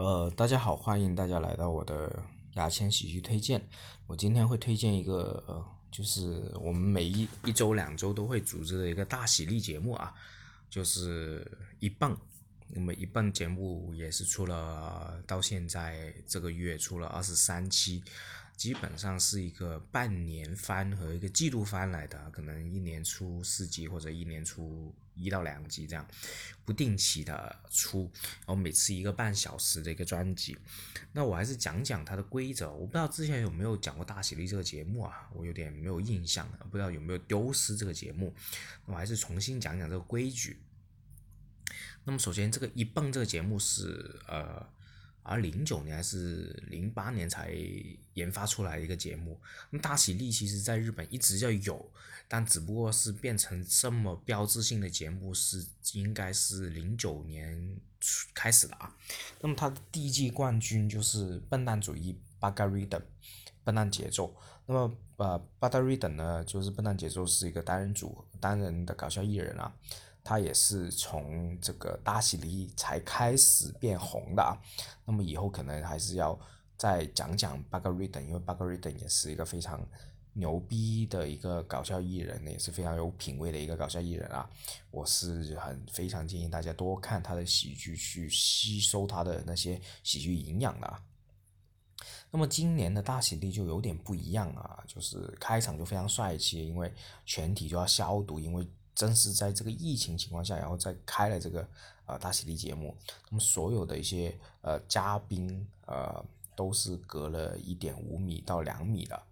呃，大家好，欢迎大家来到我的牙签喜剧推荐。我今天会推荐一个，呃，就是我们每一一周、两周都会组织的一个大喜力节目啊，就是一棒。那么一棒节目也是出了，到现在这个月出了二十三期。基本上是一个半年番和一个季度番来的，可能一年出四集或者一年出一到两集这样，不定期的出，然后每次一个半小时的一个专辑。那我还是讲讲它的规则，我不知道之前有没有讲过大喜力这个节目啊，我有点没有印象，不知道有没有丢失这个节目，我还是重新讲讲这个规矩。那么首先这个一蹦这个节目是呃。而零九年还是零八年才研发出来一个节目。那么大喜力其实在日本一直就有，但只不过是变成这么标志性的节目是应该是零九年开始的啊。那么它的第一季冠军就是笨蛋主义 Bugger 笨蛋节奏。那么呃 Bugger 呢，就是笨蛋节奏是一个单人组单人的搞笑艺人啊。他也是从这个大喜力才开始变红的啊，那么以后可能还是要再讲讲 b u g r i d d e n 因为 b u g r i d d e n 也是一个非常牛逼的一个搞笑艺人，也是非常有品味的一个搞笑艺人啊。我是很非常建议大家多看他的喜剧，去吸收他的那些喜剧营养的啊。那么今年的大喜力就有点不一样啊，就是开场就非常帅气，因为全体就要消毒，因为。正是在这个疫情情况下，然后再开了这个呃大喜力节目，那么所有的一些呃嘉宾呃都是隔了一点五米到两米的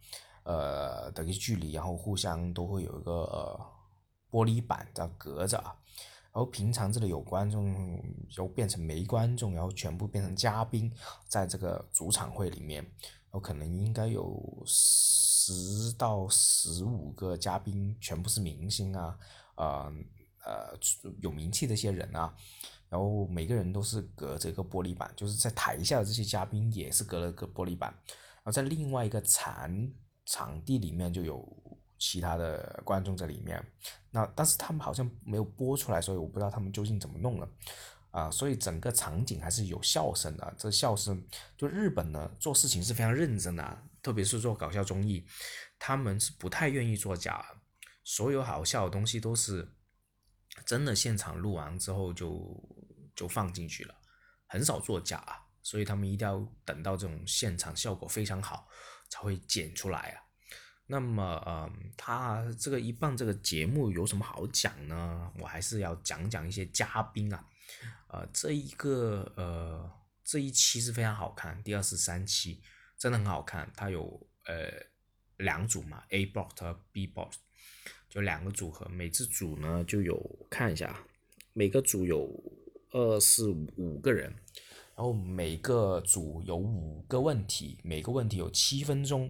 呃的一个距离，然后互相都会有一个玻璃板在隔着，然后平常这里有观众，又变成没观众，然后全部变成嘉宾，在这个主场会里面，然后可能应该有十到十五个嘉宾，全部是明星啊。呃呃，有名气的一些人啊，然后每个人都是隔着一个玻璃板，就是在台下的这些嘉宾也是隔了个玻璃板，然后在另外一个场场地里面就有其他的观众在里面，那但是他们好像没有播出来，所以我不知道他们究竟怎么弄了啊，所以整个场景还是有笑声的，这笑声就日本呢做事情是非常认真的，特别是做搞笑综艺，他们是不太愿意做假。所有好笑的东西都是真的，现场录完之后就就放进去了，很少作假，所以他们一定要等到这种现场效果非常好才会剪出来啊。那么，嗯，他这个一棒这个节目有什么好讲呢？我还是要讲讲一些嘉宾啊，呃，这一个呃这一期是非常好看，第二十三期真的很好看，它有呃两组嘛，A box 和 B box。就两个组合，每支组呢就有看一下，每个组有二四五个人，然后每个组有五个问题，每个问题有七分钟，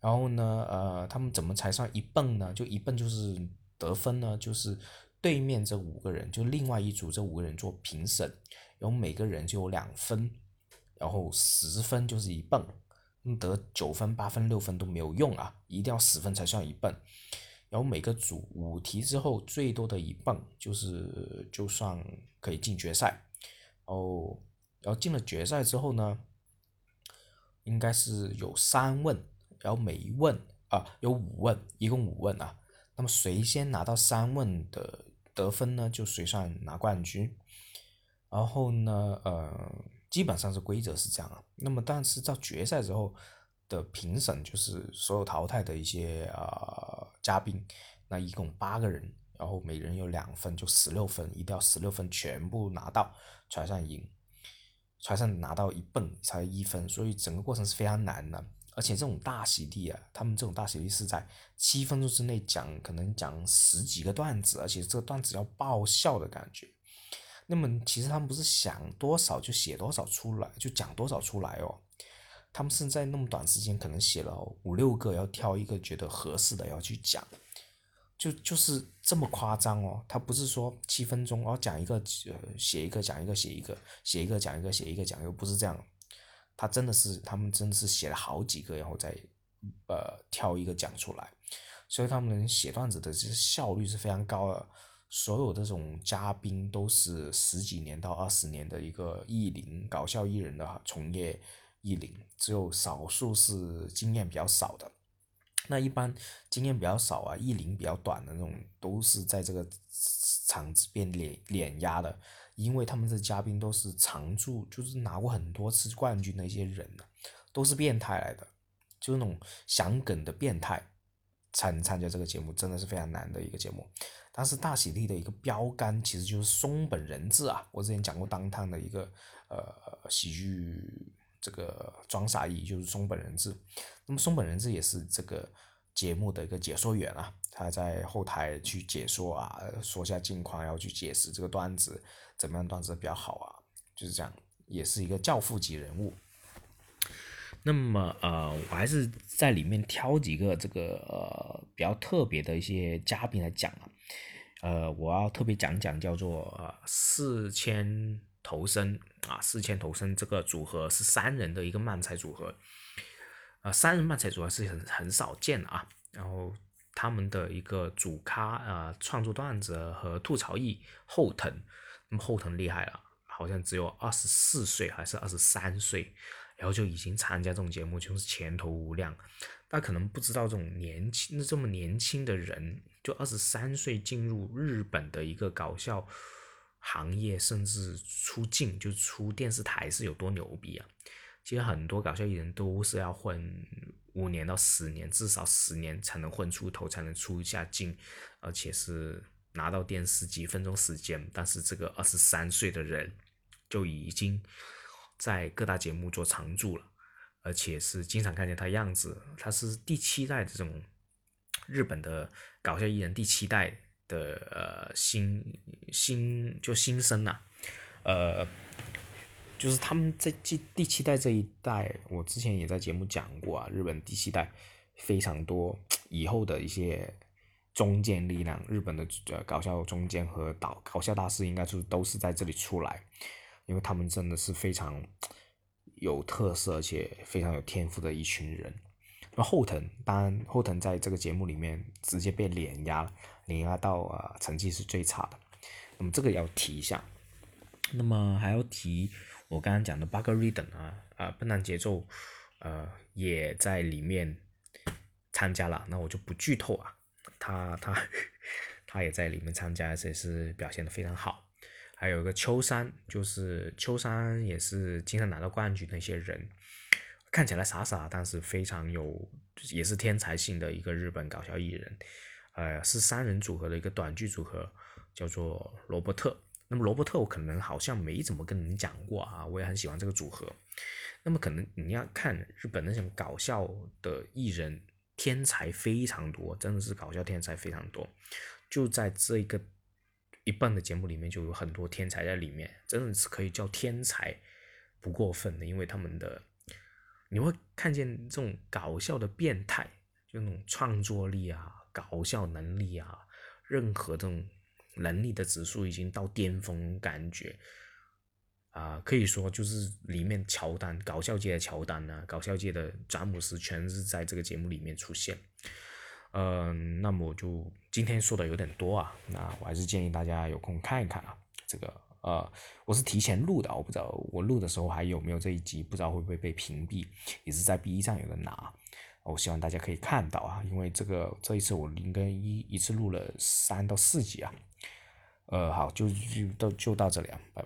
然后呢，呃，他们怎么才算一蹦呢？就一蹦就是得分呢，就是对面这五个人，就另外一组这五个人做评审，然后每个人就有两分，然后十分就是一蹦，得九分、八分、六分都没有用啊，一定要十分才算一蹦。然后每个组五题之后最多的一蹦就是就算可以进决赛，哦，然后进了决赛之后呢，应该是有三问，然后每一问啊有五问，一共五问啊，那么谁先拿到三问的得分呢，就谁算拿冠军。然后呢，呃，基本上是规则是这样啊，那么但是到决赛之后。的评审就是所有淘汰的一些啊嘉宾，那一共八个人，然后每人有两分，就十六分，一定要十六分全部拿到才算赢，才算拿到一蹦才一分，所以整个过程是非常难的。而且这种大喜地啊，他们这种大喜地是在七分钟之内讲，可能讲十几个段子，而且这个段子要爆笑的感觉。那么其实他们不是想多少就写多少出来，就讲多少出来哦。他们是在那么短时间，可能写了五六个，要挑一个觉得合适的要去讲，就就是这么夸张哦。他不是说七分钟哦讲一个，写一个讲一个写一个写一个讲一个写一个讲，又不是这样。他真的是他们真的是写了好几个，然后再呃挑一个讲出来。所以他们写段子的这效率是非常高的。所有这种嘉宾都是十几年到二十年的一个艺龄搞笑艺人的从业艺龄，只有少数是经验比较少的。那一般经验比较少啊，艺龄比较短的那种，都是在这个场子变碾碾压的，因为他们的嘉宾都是常驻，就是拿过很多次冠军的一些人呢，都是变态来的，就是那种想梗的变态才能参加这个节目，真的是非常难的一个节目。但是大喜力的一个标杆其实就是松本人志啊，我之前讲过当趟的一个呃喜剧。这个装傻艺就是松本人志，那么松本人志也是这个节目的一个解说员啊，他在后台去解说啊，说下近况，然后去解释这个段子怎么样段子比较好啊，就是这样，也是一个教父级人物。那么呃，我还是在里面挑几个这个呃比较特别的一些嘉宾来讲啊，呃，我要特别讲讲叫做呃四千。投身啊，四千投身这个组合是三人的一个漫才组合，呃，三人漫才组合是很很少见的啊。然后他们的一个主咖啊，创作段子和吐槽艺后藤，那么后藤厉害了，好像只有二十四岁还是二十三岁，然后就已经参加这种节目，就是前途无量。大家可能不知道这种年轻这么年轻的人，就二十三岁进入日本的一个搞笑。行业甚至出镜就出电视台是有多牛逼啊！其实很多搞笑艺人都是要混五年到十年，至少十年才能混出头，才能出一下镜，而且是拿到电视几分钟时间。但是这个二十三岁的人就已经在各大节目做常驻了，而且是经常看见他样子。他是第七代这种日本的搞笑艺人，第七代。的呃新新就新生呐，呃，就是他们在第第七代这一代，我之前也在节目讲过啊，日本第七代非常多，以后的一些中坚力量，日本的呃搞笑中坚和导搞笑大师，应该是都是在这里出来，因为他们真的是非常有特色，而且非常有天赋的一群人。后藤，当然后藤在这个节目里面直接被碾压了，碾压到啊成绩是最差的。那么这个要提一下。那么还要提我刚刚讲的 Bug Rhythm 啊啊笨蛋节奏，呃也在里面参加了。那我就不剧透啊，他他 他也在里面参加，而且是表现的非常好。还有一个秋山，就是秋山也是经常拿到冠军的一些人。看起来傻傻，但是非常有，也是天才性的一个日本搞笑艺人，呃，是三人组合的一个短剧组合，叫做罗伯特。那么罗伯特我可能好像没怎么跟你们讲过啊，我也很喜欢这个组合。那么可能你要看日本那种搞笑的艺人，天才非常多，真的是搞笑天才非常多。就在这一个一半的节目里面，就有很多天才在里面，真的是可以叫天才不过分的，因为他们的。你会看见这种搞笑的变态，就那种创作力啊、搞笑能力啊，任何这种能力的指数已经到巅峰，感觉啊，可以说就是里面乔丹，搞笑界的乔丹啊，搞笑界的詹姆斯，全是在这个节目里面出现。嗯，那么我就今天说的有点多啊，那我还是建议大家有空看一看啊，这个。呃，我是提前录的，我不知道我录的时候还有没有这一集，不知道会不会被屏蔽，也是在 B 站有人拿，我希望大家可以看到啊，因为这个这一次我应该一一次录了三到四集啊，呃，好，就就到就到这里啊，拜拜。